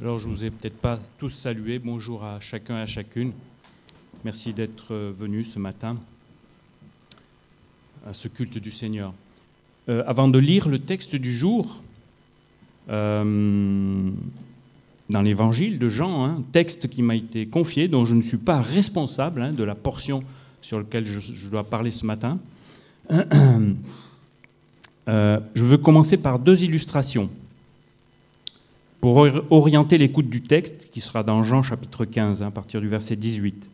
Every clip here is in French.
Alors je vous ai peut-être pas tous salués. Bonjour à chacun et à chacune. Merci d'être venus ce matin à ce culte du Seigneur. Euh, avant de lire le texte du jour, euh, dans l'évangile de Jean, un hein, texte qui m'a été confié, dont je ne suis pas responsable hein, de la portion sur laquelle je, dois parler ce matin, euh, je veux commencer par deux illustrations pour orienter l'écoute du texte qui sera dans Jean chapitre 15, hein, à partir du verset 18.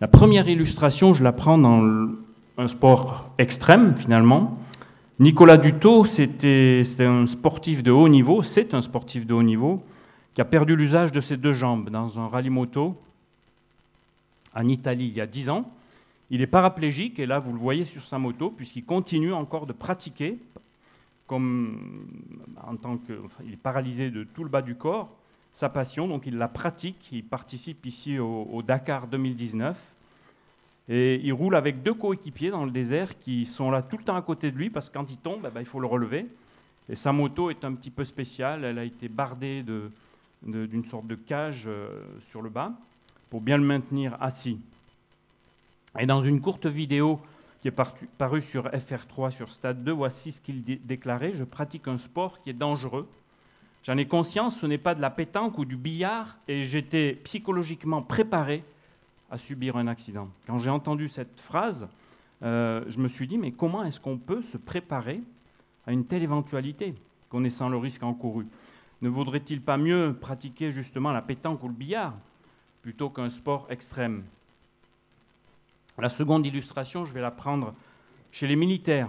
La première illustration, je la prends dans un sport extrême finalement. Nicolas Dutot, c'était un sportif de haut niveau, c'est un sportif de haut niveau, qui a perdu l'usage de ses deux jambes dans un rallye moto en Italie il y a 10 ans. Il est paraplégique et là vous le voyez sur sa moto puisqu'il continue encore de pratiquer comme en tant que, il est paralysé de tout le bas du corps, sa passion, donc il la pratique, il participe ici au, Dakar 2019, et il roule avec deux coéquipiers dans le désert qui sont là tout le temps à côté de lui, parce que quand il tombe, eh ben, il faut le relever. Et sa moto est un petit peu spéciale, elle a été bardée d'une sorte de cage euh, sur le bas, pour bien le maintenir assis. Et dans une courte vidéo qui est paru sur FR3 sur Stade 2, voici ce qu'il déclarait Je pratique un sport qui est dangereux. J'en ai conscience, ce n'est pas de la pétanque ou du billard, et j'étais psychologiquement préparé à subir un accident. Quand j'ai entendu cette phrase, euh, je me suis dit Mais comment est-ce qu'on peut se préparer à une telle éventualité, connaissant le risque encouru? Ne vaudrait-il pas mieux pratiquer justement la pétanque ou le billard plutôt qu'un sport extrême? La seconde illustration, je vais la prendre chez les militaires.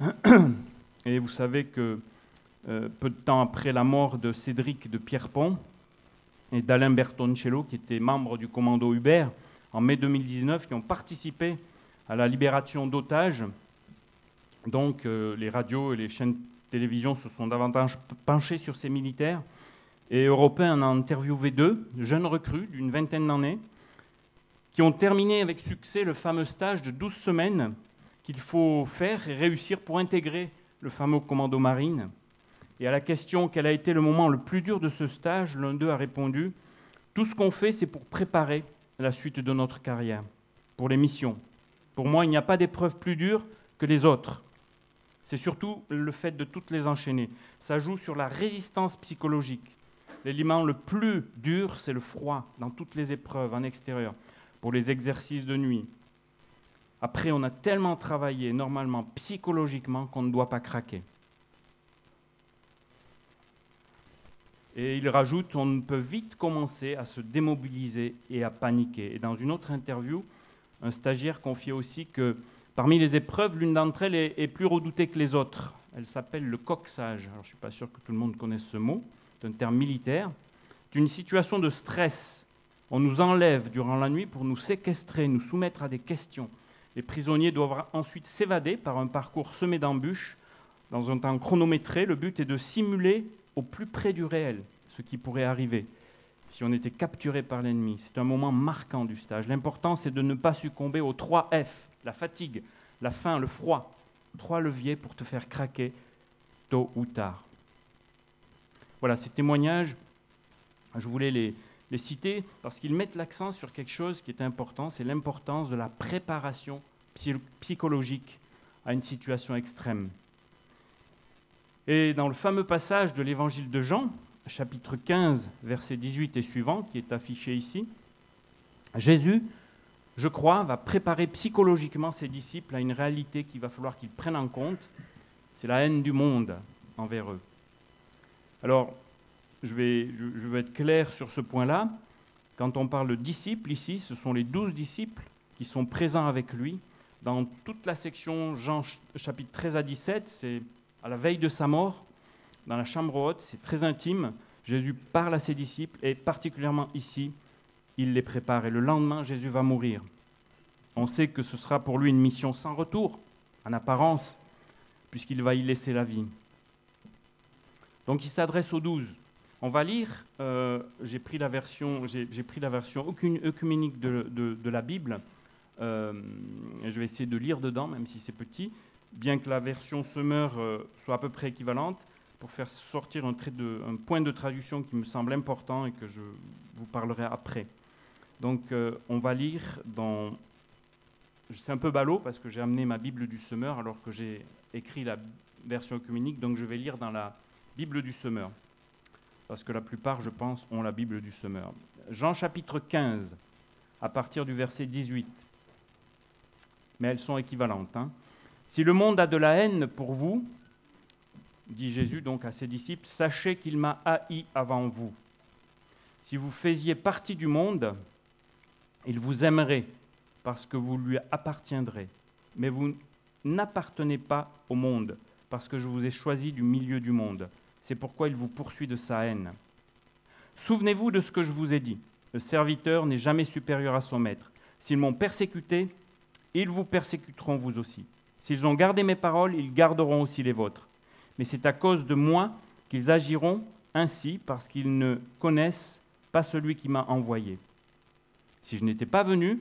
Et vous savez que euh, peu de temps après la mort de Cédric de Pierrepont et d'Alain Bertoncello, qui étaient membres du commando Hubert, en mai 2019, qui ont participé à la libération d'otages, donc euh, les radios et les chaînes de télévision se sont davantage penchés sur ces militaires. Et Européen en a interviewé deux, jeunes recrues d'une vingtaine d'années, qui ont terminé avec succès le fameux stage de 12 semaines qu'il faut faire et réussir pour intégrer le fameux commando marine. Et à la question quel a été le moment le plus dur de ce stage, l'un d'eux a répondu Tout ce qu'on fait, c'est pour préparer la suite de notre carrière, pour les missions. Pour moi, il n'y a pas d'épreuve plus dure que les autres. C'est surtout le fait de toutes les enchaîner. Ça joue sur la résistance psychologique. L'élément le plus dur, c'est le froid dans toutes les épreuves en extérieur pour les exercices de nuit. Après, on a tellement travaillé normalement psychologiquement qu'on ne doit pas craquer. Et il rajoute, on peut vite commencer à se démobiliser et à paniquer. Et dans une autre interview, un stagiaire confiait aussi que parmi les épreuves, l'une d'entre elles est, plus redoutée que les autres. Elle s'appelle le coxage. Alors, je ne suis pas sûr que tout le monde connaisse ce mot, c'est un terme militaire. C'est une situation de stress on nous enlève durant la nuit pour nous séquestrer, nous soumettre à des questions. Les prisonniers doivent ensuite s'évader par un parcours semé d'embûches dans un temps chronométré. Le but est de simuler au plus près du réel ce qui pourrait arriver si on était capturé par l'ennemi. C'est un moment marquant du stage. L'important, c'est de ne pas succomber aux trois F, la fatigue, la faim, le froid. Trois leviers pour te faire craquer tôt ou tard. Voilà, ces témoignages, je voulais les, les citer parce qu'ils mettent l'accent sur quelque chose qui est important, c'est l'importance de la préparation psychologique à une situation extrême. Et dans le fameux passage de l'évangile de Jean, chapitre 15, versets 18 et suivant, qui est affiché ici, Jésus, je crois, va préparer psychologiquement ses disciples à une réalité qu'il va falloir qu'ils prennent en compte, c'est la haine du monde envers eux. Alors, je vais, être clair sur ce point-là. Quand on parle de disciples ici, ce sont les douze disciples qui sont présents avec lui. Dans toute la section Jean chapitre 13 à 17, c'est à la veille de sa mort, dans la chambre haute, c'est très intime. Jésus parle à ses disciples et particulièrement ici, il les prépare. Et le lendemain, Jésus va mourir. On sait que ce sera pour lui une mission sans retour, en apparence, puisqu'il va y laisser la vie. Donc il s'adresse aux douze. On va lire, euh, j'ai pris la version, œcuménique de, la Bible. Euh, je vais essayer de lire dedans, même si c'est petit, bien que la version Semeur euh, soit à peu près équivalente. pour faire sortir un, point de traduction qui me semble important et que je vous parlerai après. Donc on va lire dans... C'est un peu ballot parce que j'ai amené ma Bible du semeur alors que j'ai écrit la version œcuménique, donc je vais lire dans la Bible du semeur. Parce que la plupart, je pense, ont la Bible du semeur. Jean chapitre 15, à partir du verset 18. Mais elles sont équivalentes. Hein. Si le monde a de la haine pour vous, dit Jésus donc à ses disciples, sachez qu'il m'a haï avant vous. Si vous faisiez partie du monde, il vous aimerait parce que vous lui appartiendrez. Mais vous n'appartenez pas au monde parce que je vous ai choisi du milieu du monde. C'est pourquoi il vous poursuit de sa haine. Souvenez-vous de ce que je vous ai dit. Le serviteur n'est jamais supérieur à son maître. S'ils m'ont persécuté, ils vous persécuteront vous aussi. S'ils ont gardé mes paroles, ils garderont aussi les vôtres mais c'est à cause de moi qu'ils agiront ainsi parce qu'ils ne connaissent pas celui qui m'a envoyé. Si je n'étais pas venu,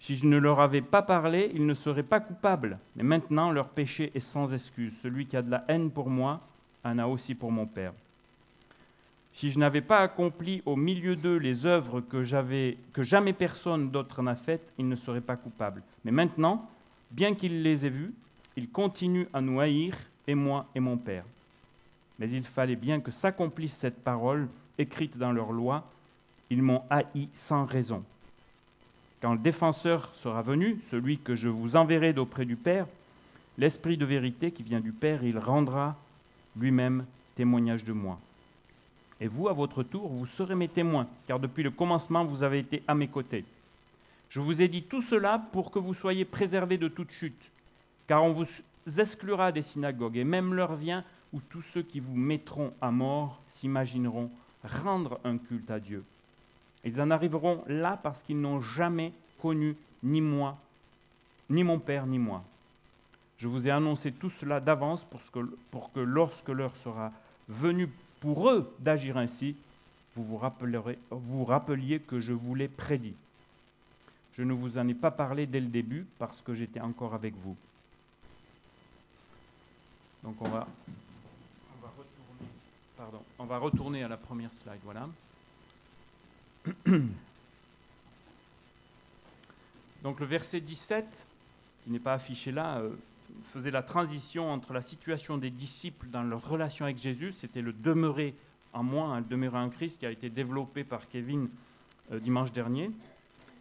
si je ne leur avais pas parlé, ils ne seraient pas coupables. Mais maintenant, leur péché est sans excuse. Celui qui a de la haine pour moi en a aussi pour mon Père. Si je n'avais pas accompli au milieu d'eux les œuvres que, jamais personne d'autre n'a faites, ils ne seraient pas coupables. Mais maintenant, bien qu'ils les aient vus, ils continuent à nous haïr et moi et mon Père. Mais il fallait bien que s'accomplisse cette parole écrite dans leur loi. Ils m'ont haï sans raison. Quand le défenseur sera venu, celui que je vous enverrai d'auprès du Père, l'Esprit de vérité qui vient du Père, il rendra lui-même témoignage de moi. Et vous, à votre tour, vous serez mes témoins, car depuis le commencement, vous avez été à mes côtés. Je vous ai dit tout cela pour que vous soyez préservés de toute chute, car on vous exclura des synagogues, et même l'heure vient où tous ceux qui vous mettront à mort s'imagineront rendre un culte à Dieu. Ils en arriveront là parce qu'ils n'ont jamais connu ni moi, ni mon Père, ni moi. Je vous ai annoncé tout cela d'avance pour, que lorsque l'heure sera venue pour eux d'agir ainsi, vous vous, rappellerez, rappeliez que je vous l'ai prédit. Je ne vous en ai pas parlé dès le début parce que j'étais encore avec vous. Donc on va, on va, retourner, pardon, on va retourner à la première slide. Voilà. Donc le verset 17, qui n'est pas affiché là, euh, faisait la transition entre la situation des disciples dans leur relation avec Jésus, c'était le demeurer en moi, hein, le demeurer en Christ, qui a été développé par Kevin euh, dimanche dernier.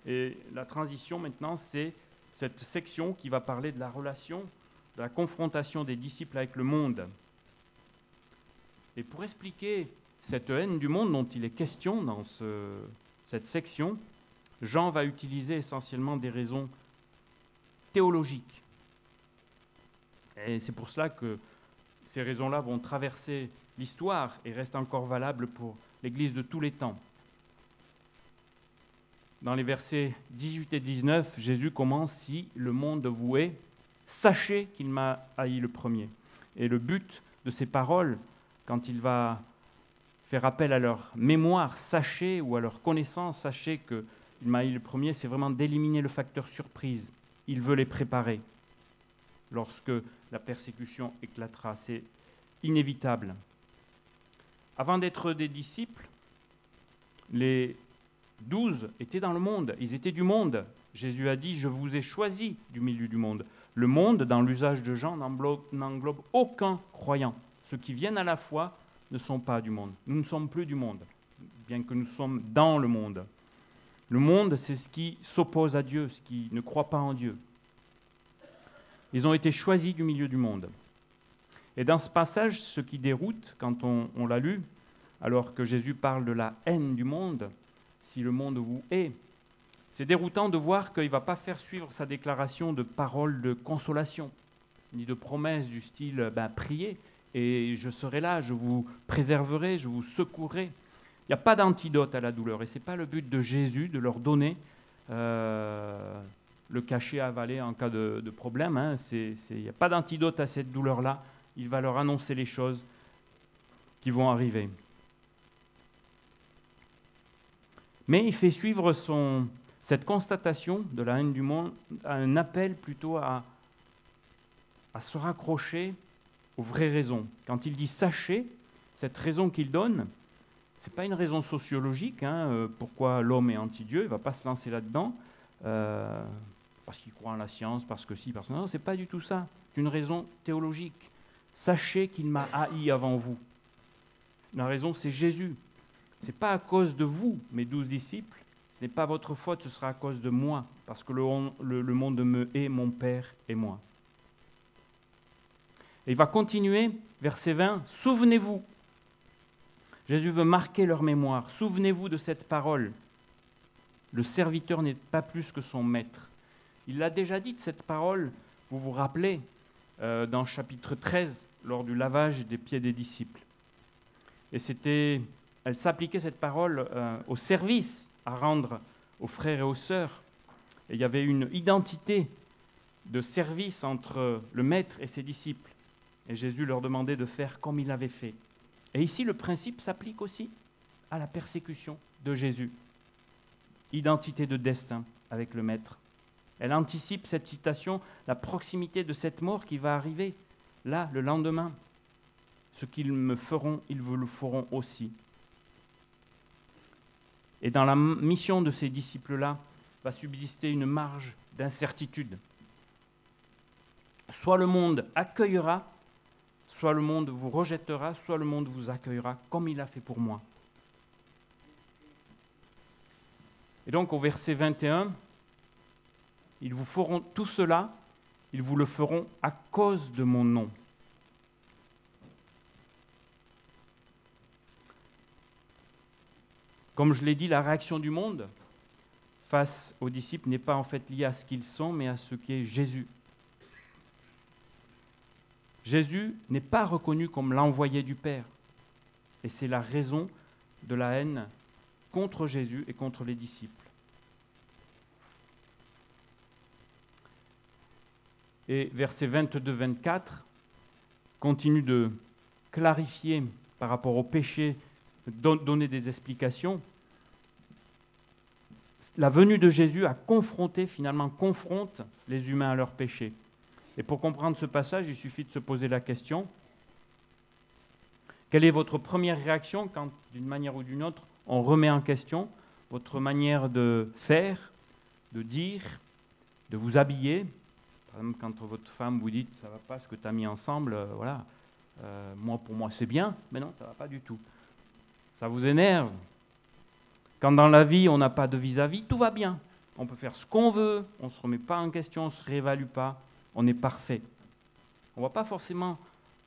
Et la transition maintenant, c'est cette section qui va parler de la relation de la confrontation des disciples avec le monde. Et pour expliquer cette haine du monde dont il est question dans cette section, Jean va utiliser essentiellement des raisons théologiques. Et c'est pour cela que ces raisons-là vont traverser l'histoire et restent encore valables pour l'Église de tous les temps. Dans les versets 18 et 19, Jésus commence Si le monde vous est, Sachez qu'il m'a haï le premier. Et le but de ces paroles, quand il va faire appel à leur mémoire, sachez, ou à leur connaissance, sachez qu'il m'a haï le premier, c'est vraiment d'éliminer le facteur surprise. Il veut les préparer lorsque la persécution éclatera. C'est inévitable. Avant d'être des disciples, les douze étaient dans le monde, ils étaient du monde. Jésus a dit, je vous ai choisi du milieu du monde. Le monde, dans l'usage de Jean, n'englobe aucun croyant. Ceux qui viennent à la foi ne sont pas du monde. Nous ne sommes plus du monde, bien que nous sommes dans le monde. Le monde, c'est ce qui s'oppose à Dieu, ce qui ne croit pas en Dieu. Ils ont été choisis du milieu du monde. Et dans ce passage, ce qui déroute, quand on, l'a lu, alors que Jésus parle de la haine du monde, si le monde vous hait, c'est déroutant de voir qu'il ne va pas faire suivre sa déclaration de paroles de consolation, ni de promesses du style ben, priez et je serai là, je vous préserverai, je vous secourrai. Il n'y a pas d'antidote à la douleur et ce n'est pas le but de Jésus de leur donner euh, le cachet à avaler en cas de, problème. Hein. Il n'y a pas d'antidote à cette douleur-là. Il va leur annoncer les choses qui vont arriver. Mais il fait suivre cette constatation de la haine du monde a un appel plutôt à, à se raccrocher aux vraies raisons. Quand il dit sachez, cette raison qu'il donne, ce n'est pas une raison sociologique, hein, euh, pourquoi l'homme est anti-Dieu, il ne va pas se lancer là-dedans, euh, parce qu'il croit en la science, parce que si, parce que non, ce n'est pas du tout ça. C'est une raison théologique. Sachez qu'il m'a haï avant vous. La raison, c'est Jésus. Ce n'est pas à cause de vous, mes douze disciples, ce n'est pas votre faute, ce sera à cause de moi, parce que le, le monde me hait, mon Père et moi. Et il va continuer, verset 20, Souvenez-vous. Jésus veut marquer leur mémoire. Souvenez-vous de cette parole. Le serviteur n'est pas plus que son maître. Il l'a déjà dit cette parole, vous vous rappelez, euh, dans chapitre 13, lors du lavage des pieds des disciples. Et c'était, elle s'appliquait cette parole euh, au service à rendre aux frères et aux sœurs. Et il y avait une identité de service entre le maître et ses disciples. Et Jésus leur demandait de faire comme il avait fait. Et ici, le principe s'applique aussi à la persécution de Jésus. Identité de destin avec le Maître. Elle anticipe cette citation, la proximité de cette mort qui va arriver, là, le lendemain. Ce qu'ils me feront, ils vous le feront aussi. Et dans la mission de ces disciples-là, va subsister une marge d'incertitude. Soit le monde accueillera Soit le monde vous rejettera, soit le monde vous accueillera, comme il a fait pour moi. Et donc au verset 21, ils vous feront tout cela, ils vous le feront à cause de mon nom. Comme je l'ai dit, la réaction du monde face aux disciples n'est pas en fait liée à ce qu'ils sont, mais à ce qui est Jésus. Jésus n'est pas reconnu comme l'envoyé du Père. Et c'est la raison de la haine contre Jésus et contre les disciples. Et versets 22-24 continue de clarifier par rapport au péché, donner des explications. La venue de Jésus a confronté, finalement confronte les humains à leur péché. Et pour comprendre ce passage, il suffit de se poser la question, quelle est votre première réaction quand, d'une manière ou d'une autre, on remet en question votre manière de faire, de dire, de vous habiller Exemple, quand votre femme vous dit ça va pas ce que tu as mis ensemble, euh, voilà, euh, moi pour moi c'est bien, mais non, ça va pas du tout. Ça vous énerve. Quand dans la vie on n'a pas de vis-à-vis, -vis, tout va bien. On peut faire ce qu'on veut, on ne se remet pas en question, on ne se réévalue pas on est parfait. On ne voit pas forcément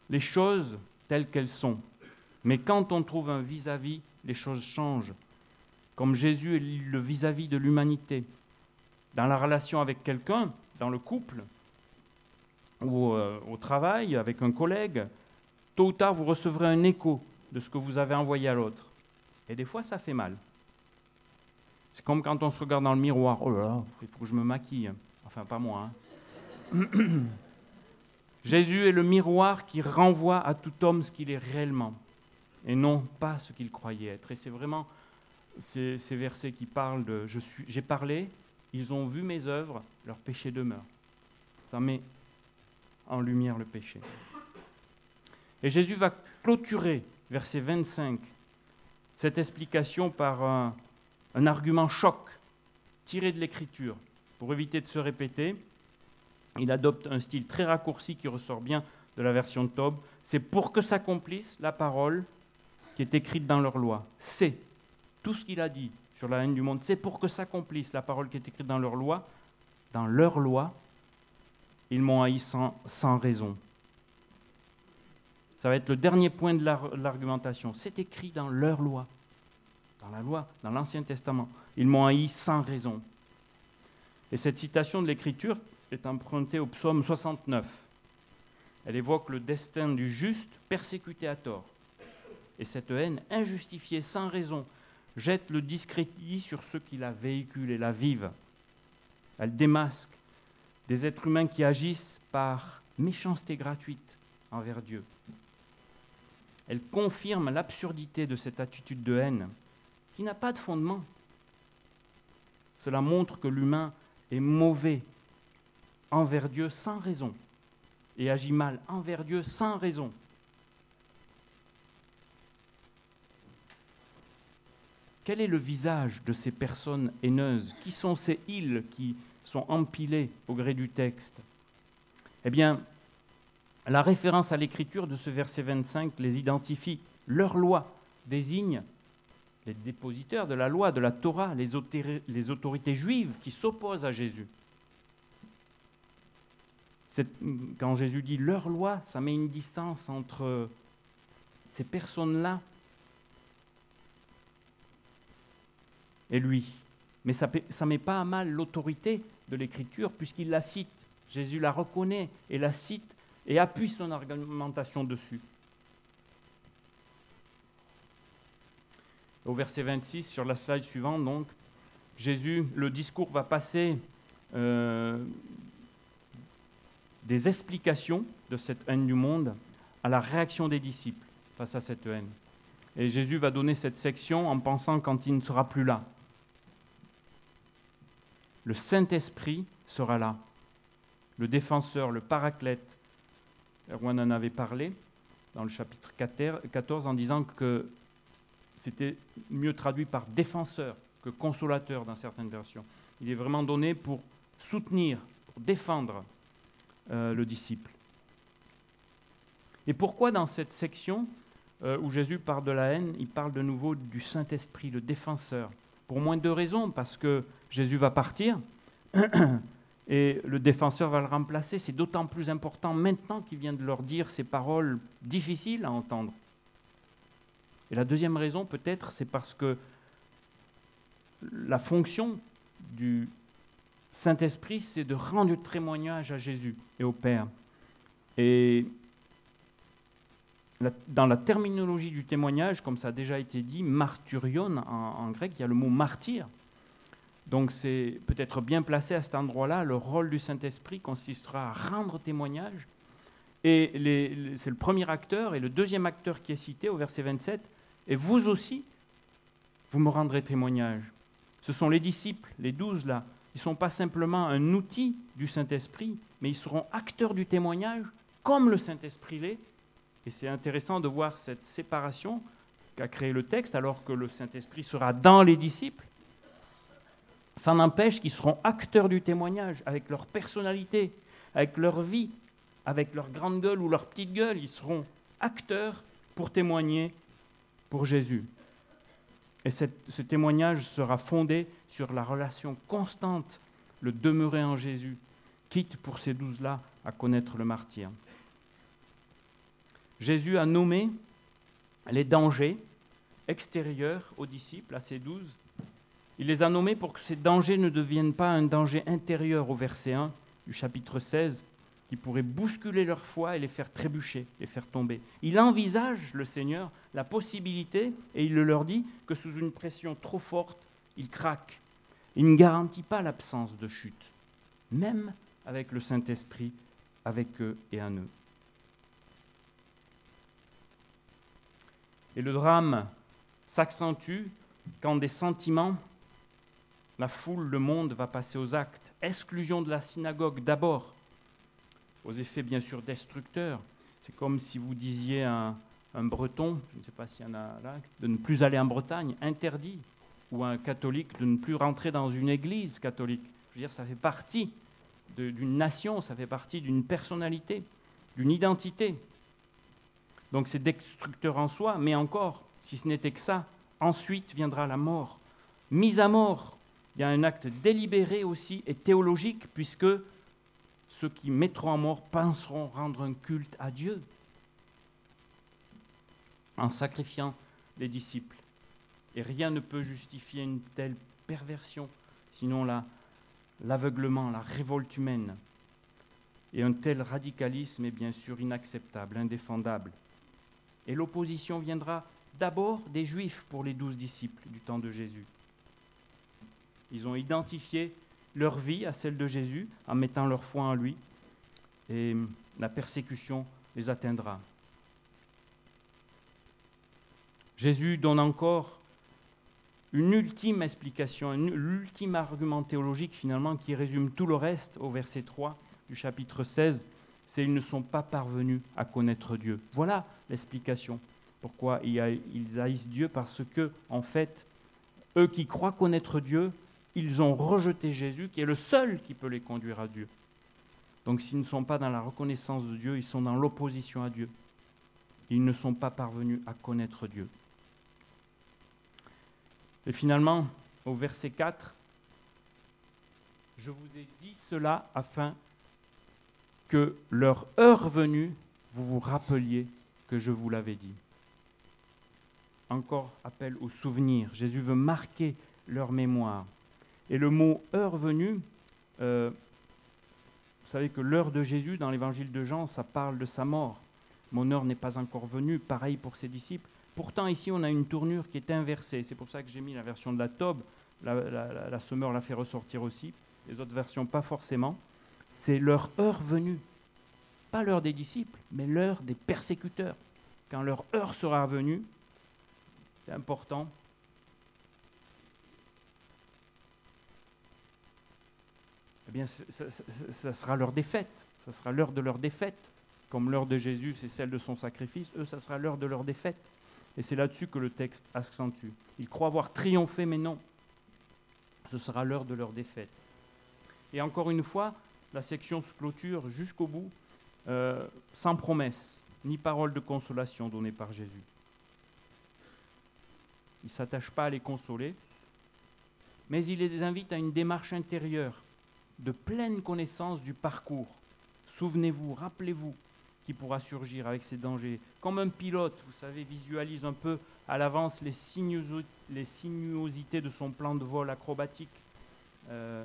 les choses telles qu'elles sont. Mais quand on trouve un vis-à-vis, les choses changent. Comme Jésus est le vis-à-vis de l'humanité. Dans la relation avec quelqu'un, dans le couple, ou euh, au travail, avec un collègue, tôt ou tard, vous recevrez un écho de ce que vous avez envoyé à l'autre. Et des fois, ça fait mal. C'est comme quand on se regarde dans le miroir. Oh là là, il faut que je me maquille. Enfin, pas moi. Hein. Jésus est le miroir qui renvoie à tout homme ce qu'il est réellement et non pas ce qu'il croyait être. Et c'est vraiment ces, versets qui parlent de j'ai parlé, ils ont vu mes œuvres, leur péché demeure. Ça met en lumière le péché. Et Jésus va clôturer, verset 25, cette explication par un, argument choc tiré de l'Écriture pour éviter de se répéter. Il adopte un style très raccourci qui ressort bien de la version de Tob. C'est pour que s'accomplisse la parole qui est écrite dans leur loi. C'est tout ce qu'il a dit sur la haine du monde. C'est pour que s'accomplisse la parole qui est écrite dans leur loi. Dans leur loi, ils m'ont haï sans, raison. Ça va être le dernier point de l'argumentation. C'est écrit dans leur loi, dans la loi, dans l'Ancien Testament. Ils m'ont haï sans raison. Et cette citation de l'Écriture, est empruntée au psaume 69. Elle évoque le destin du juste persécuté à tort. Et cette haine injustifiée, sans raison, jette le discrédit sur ceux qui la véhiculent et la vivent. Elle démasque des êtres humains qui agissent par méchanceté gratuite envers Dieu. Elle confirme l'absurdité de cette attitude de haine qui n'a pas de fondement. Cela montre que l'humain est mauvais envers Dieu sans raison et agit mal envers Dieu sans raison. Quel est le visage de ces personnes haineuses? Qui sont ces îles qui sont empilées au gré du texte Eh bien, la référence à l'écriture de ce verset 25 les identifie. Leur loi désigne les dépositeurs de la loi, de la Torah, les, autorités juives qui s'opposent à Jésus. Quand Jésus dit leur loi, ça met une distance entre ces personnes-là et lui. Mais ça ne met pas à mal l'autorité de l'Écriture puisqu'il la cite. Jésus la reconnaît et la cite et appuie son argumentation dessus. Au verset 26, sur la slide suivante, donc, Jésus, le discours va passer euh, des explications de cette haine du monde à la réaction des disciples face à cette haine. Et Jésus va donner cette section en pensant quand il ne sera plus là. Le Saint-Esprit sera là. Le défenseur, le paraclète. Erwan en avait parlé dans le chapitre 14 en disant que c'était mieux traduit par défenseur que consolateur dans certaines versions. Il est vraiment donné pour soutenir, pour défendre euh, le disciple. Et pourquoi dans cette section euh, où Jésus parle de la haine, il parle de nouveau du Saint-Esprit, le défenseur? Pour moins de raisons, parce que Jésus va partir et le défenseur va le remplacer. C'est d'autant plus important maintenant qu'il vient de leur dire ces paroles difficiles à entendre. Et la deuxième raison, peut-être, c'est parce que la fonction du Saint-Esprit, c'est de rendre témoignage à Jésus et au Père. Et dans la terminologie du témoignage, comme ça a déjà été dit, martyrion en, grec, il y a le mot martyr. Donc c'est peut-être bien placé à cet endroit-là. Le rôle du Saint-Esprit consistera à rendre témoignage. Et c'est le premier acteur et le deuxième acteur qui est cité au verset 27. Et vous aussi, vous me rendrez témoignage. Ce sont les disciples, les douze là, ils ne sont pas simplement un outil du Saint-Esprit, mais ils seront acteurs du témoignage comme le Saint-Esprit l'est. Et c'est intéressant de voir cette séparation qu'a créé le texte, alors que le Saint-Esprit sera dans les disciples. Ça n'empêche qu'ils seront acteurs du témoignage, avec leur personnalité, avec leur vie, avec leur grande gueule ou leur petite gueule. Ils seront acteurs pour témoigner pour Jésus. Et ce témoignage sera fondé sur la relation constante, le demeurer en Jésus, quitte pour ces douze-là à connaître le martyr. Jésus a nommé les dangers extérieurs aux disciples, à ces douze. Il les a nommés pour que ces dangers ne deviennent pas un danger intérieur au verset 1 du chapitre 16, qui pourrait bousculer leur foi et les faire trébucher, les faire tomber. Il envisage, le Seigneur, la possibilité, et il le leur dit, que sous une pression trop forte, ils craquent. Il ne garantit pas l'absence de chute, même avec le Saint-Esprit, avec eux et en eux. Et le drame s'accentue quand des sentiments, la foule, le monde va passer aux actes. Exclusion de la synagogue d'abord, aux effets bien sûr destructeurs. C'est comme si vous disiez à un, breton, je ne sais pas s'il y en a là, de ne plus aller en Bretagne, interdit, ou un catholique de ne plus rentrer dans une église catholique. Je veux dire, ça fait partie d'une nation, ça fait partie d'une personnalité, d'une identité. Donc c'est destructeur en soi, mais encore, si ce n'était que ça, ensuite viendra la mort. Mise à mort, il y a un acte délibéré aussi et théologique, puisque ceux qui mettront en mort penseront rendre un culte à Dieu en sacrifiant les disciples. Et rien ne peut justifier une telle perversion, sinon l'aveuglement, la révolte humaine. Et un tel radicalisme est bien sûr inacceptable, indéfendable. Et l'opposition viendra d'abord des Juifs pour les douze disciples du temps de Jésus. Ils ont identifié leur vie à celle de Jésus en mettant leur foi en lui, et la persécution les atteindra. Jésus donne encore une ultime explication, l'ultime argument théologique finalement qui résume tout le reste au verset 3 du chapitre 16. C'est ils ne sont pas parvenus à connaître Dieu. Voilà l'explication. Pourquoi ils haïssent Dieu Parce que, en fait, eux qui croient connaître Dieu, ils ont rejeté Jésus, qui est le seul qui peut les conduire à Dieu. Donc s'ils ne sont pas dans la reconnaissance de Dieu, ils sont dans l'opposition à Dieu. Ils ne sont pas parvenus à connaître Dieu. Et finalement, au verset 4, je vous ai dit cela afin que leur heure venue, vous vous rappeliez que je vous l'avais dit. Encore appel au souvenir. Jésus veut marquer leur mémoire. Et le mot heure venue, euh, vous savez que l'heure de Jésus dans l'évangile de Jean, ça parle de sa mort. Mon heure n'est pas encore venue, pareil pour ses disciples. Pourtant, ici, on a une tournure qui est inversée. C'est pour ça que j'ai mis la version de la Tobe. La, la, semeur l'a fait ressortir aussi. Les autres versions, pas forcément. C'est leur heure venue. Pas l'heure des disciples, mais l'heure des persécuteurs. Quand leur heure sera venue, c'est important. Eh bien, ça sera leur défaite. Ça sera l'heure de leur défaite. Comme l'heure de Jésus, c'est celle de son sacrifice. Eux, ça sera l'heure de leur défaite. Et c'est là-dessus que le texte accentue. Ils croient avoir triomphé, mais non. Ce sera l'heure de leur défaite. Et encore une fois, la section se clôture jusqu'au bout, euh, sans promesse, ni parole de consolation donnée par Jésus. Il ne s'attache pas à les consoler, mais il les invite à une démarche intérieure de pleine connaissance du parcours. Souvenez-vous, rappelez-vous, qui pourra surgir avec ces dangers. Comme un pilote, vous savez, visualise un peu à l'avance les, sinuosités de son plan de vol acrobatique, euh,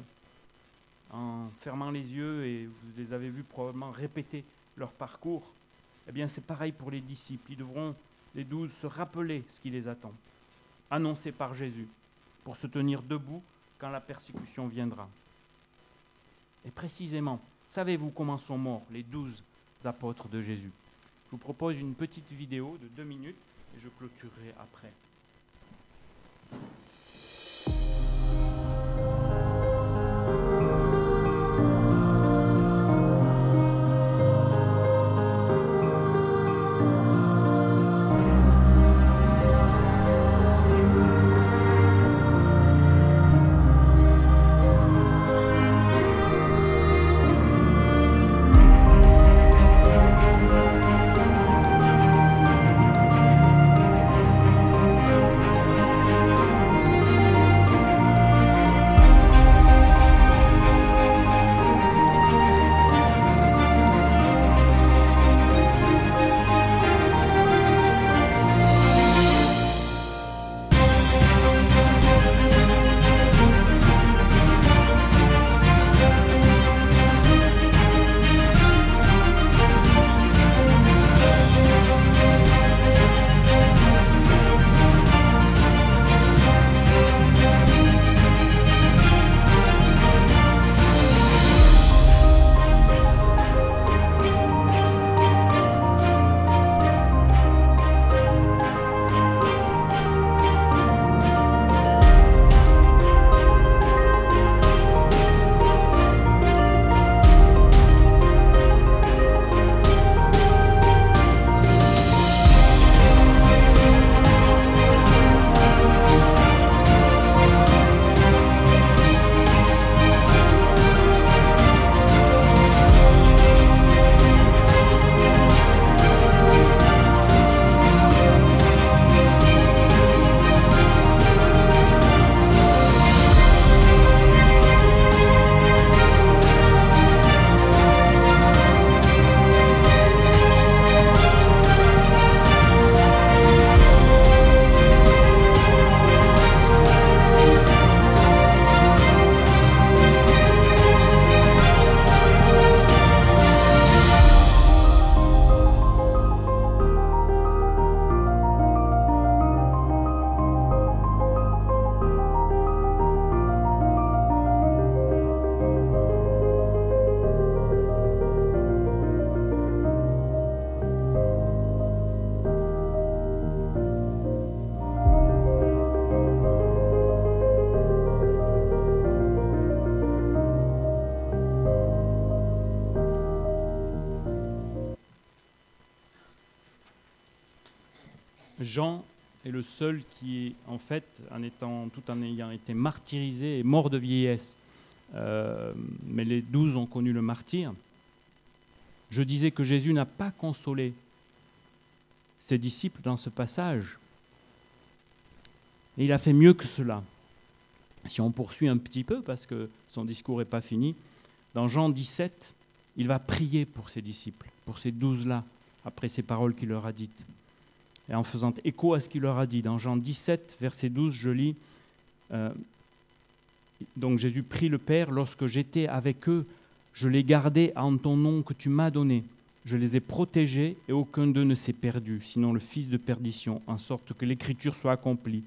en fermant les yeux, et vous les avez vus probablement répéter leur parcours. Eh bien, c'est pareil pour les disciples. Ils devront, les douze, se rappeler ce qui les attend, annoncé par Jésus, pour se tenir debout quand la persécution viendra. Et précisément, savez-vous comment sont morts les douze apôtres de Jésus? Je vous propose une petite vidéo de deux minutes et je clôturerai après. Jean est le seul qui, en fait, tout en ayant été martyrisé, est mort de vieillesse. Euh, mais les douze ont connu le martyr. Je disais que Jésus n'a pas consolé ses disciples dans ce passage. Et il a fait mieux que cela. Si on poursuit un petit peu, parce que son discours n'est pas fini, dans Jean 17, il va prier pour ses disciples, pour ces douze-là, après ces paroles qu'il leur a dites. Et en faisant écho à ce qu'il leur a dit, dans Jean 17, verset 12, je lis, euh, donc Jésus prie le Père, lorsque j'étais avec eux, je les gardais en ton nom que tu m'as donné. Je les ai protégés et aucun d'eux ne s'est perdu, sinon le fils de perdition, en sorte que l'écriture soit accomplie.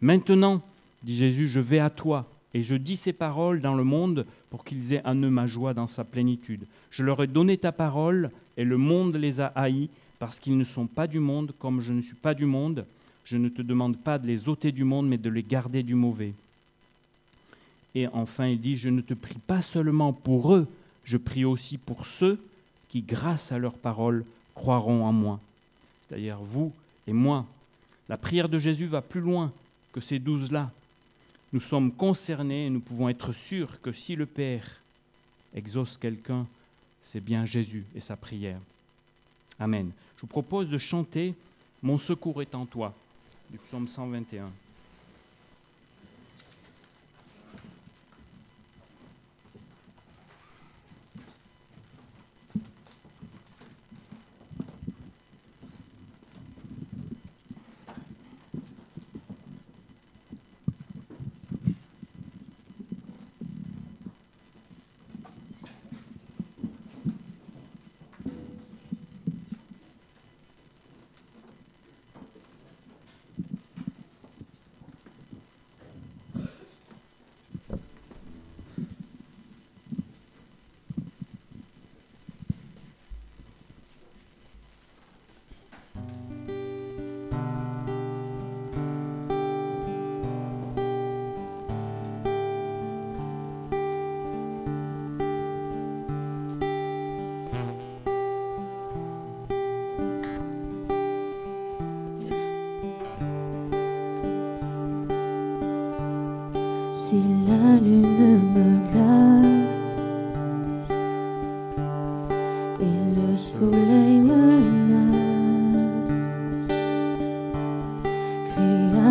Maintenant, dit Jésus, je vais à toi et je dis ces paroles dans le monde pour qu'ils aient en eux ma joie dans sa plénitude. Je leur ai donné ta parole et le monde les a haïs parce qu'ils ne sont pas du monde comme je ne suis pas du monde. Je ne te demande pas de les ôter du monde, mais de les garder du mauvais. Et enfin, il dit, je ne te prie pas seulement pour eux, je prie aussi pour ceux qui, grâce à leur parole, croiront en moi. C'est-à-dire vous et moi. La prière de Jésus va plus loin que ces douze-là. Nous sommes concernés et nous pouvons être sûrs que si le Père exauce quelqu'un, c'est bien Jésus et sa prière. Amen. Je vous propose de chanter Mon secours est en toi, du psaume 121.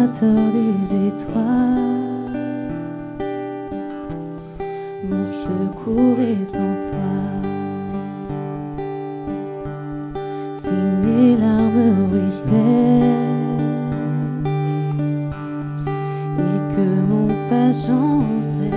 Des étoiles, mon secours est en toi. Si mes larmes ruissellent, et que mon pas chancelle,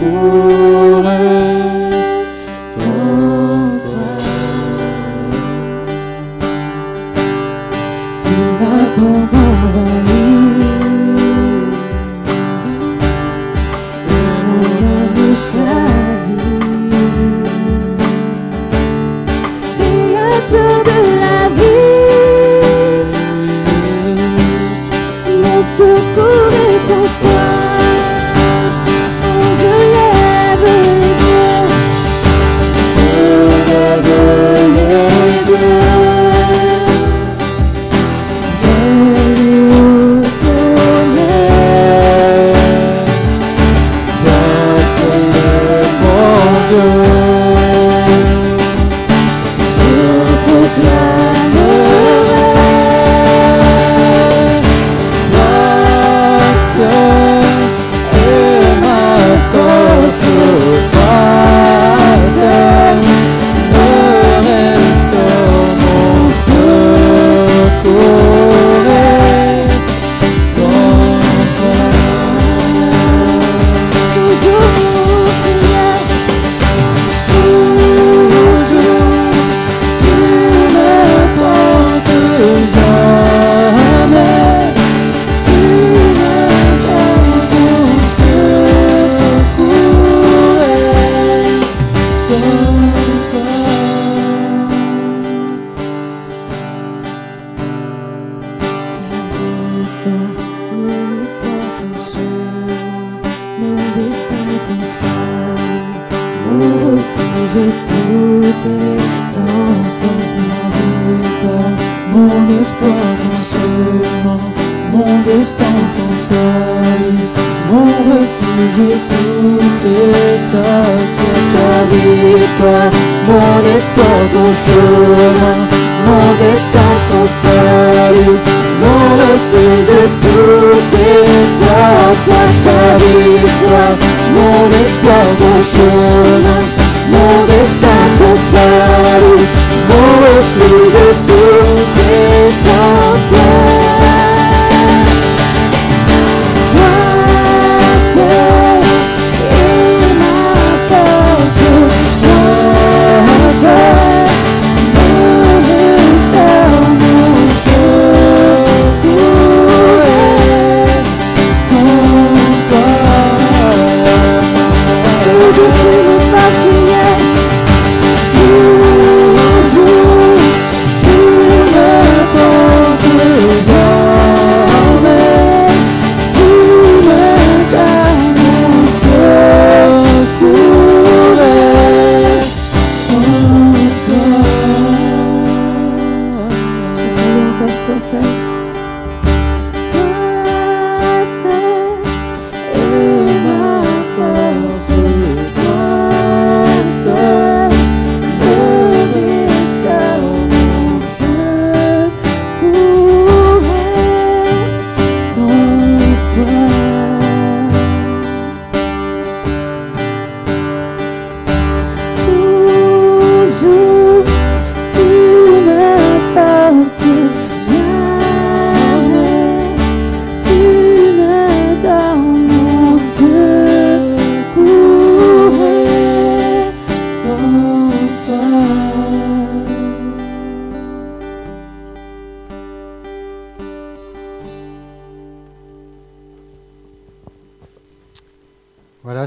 secours est tout mon espoir, ton chemin, mon destin, ton salut, mon refuge, tout à toi, ta victoire, mon espoir, ton chemin, mon destin, ton salut, mon refuge, tout est à toi, ta victoire, mon espoir, ton chemin, mon destin, ton salut, mon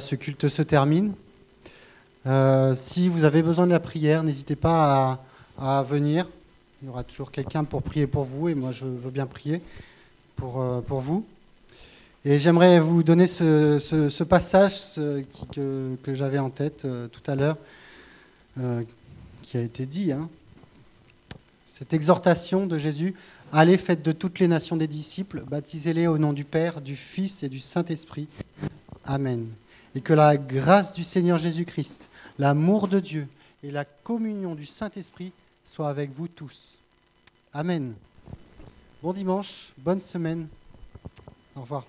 ce culte se termine. Euh, si vous avez besoin de la prière, n'hésitez pas à, venir. Il y aura toujours quelqu'un pour prier pour vous et moi je veux bien prier pour, euh, vous. Et j'aimerais vous donner ce, passage que, j'avais en tête euh, tout à l'heure, qui a été dit. hein. Cette exhortation de Jésus, allez, faites de toutes les nations des disciples, baptisez-les au nom du Père, du Fils et du Saint-Esprit. Amen et que la grâce du Seigneur Jésus-Christ, l'amour de Dieu et la communion du Saint-Esprit soient avec vous tous. Amen. Bon dimanche, bonne semaine. Au revoir.